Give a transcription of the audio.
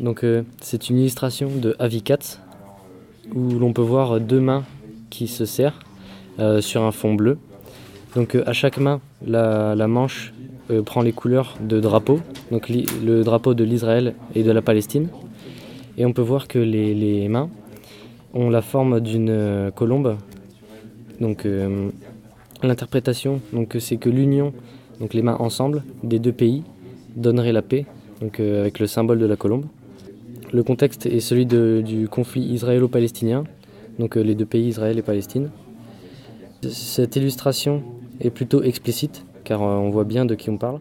Donc euh, c'est une illustration de Avicat où l'on peut voir deux mains qui se serrent euh, sur un fond bleu. Donc euh, à chaque main, la, la manche prend les couleurs de drapeau, donc le drapeau de l'Israël et de la Palestine. Et on peut voir que les, les mains ont la forme d'une colombe. Donc l'interprétation, c'est que l'union, donc les mains ensemble des deux pays donnerait la paix, donc avec le symbole de la colombe. Le contexte est celui du conflit israélo-palestinien, donc euh, les deux pays Israël et Palestine. Cette illustration est plutôt explicite car euh, on voit bien de qui on parle.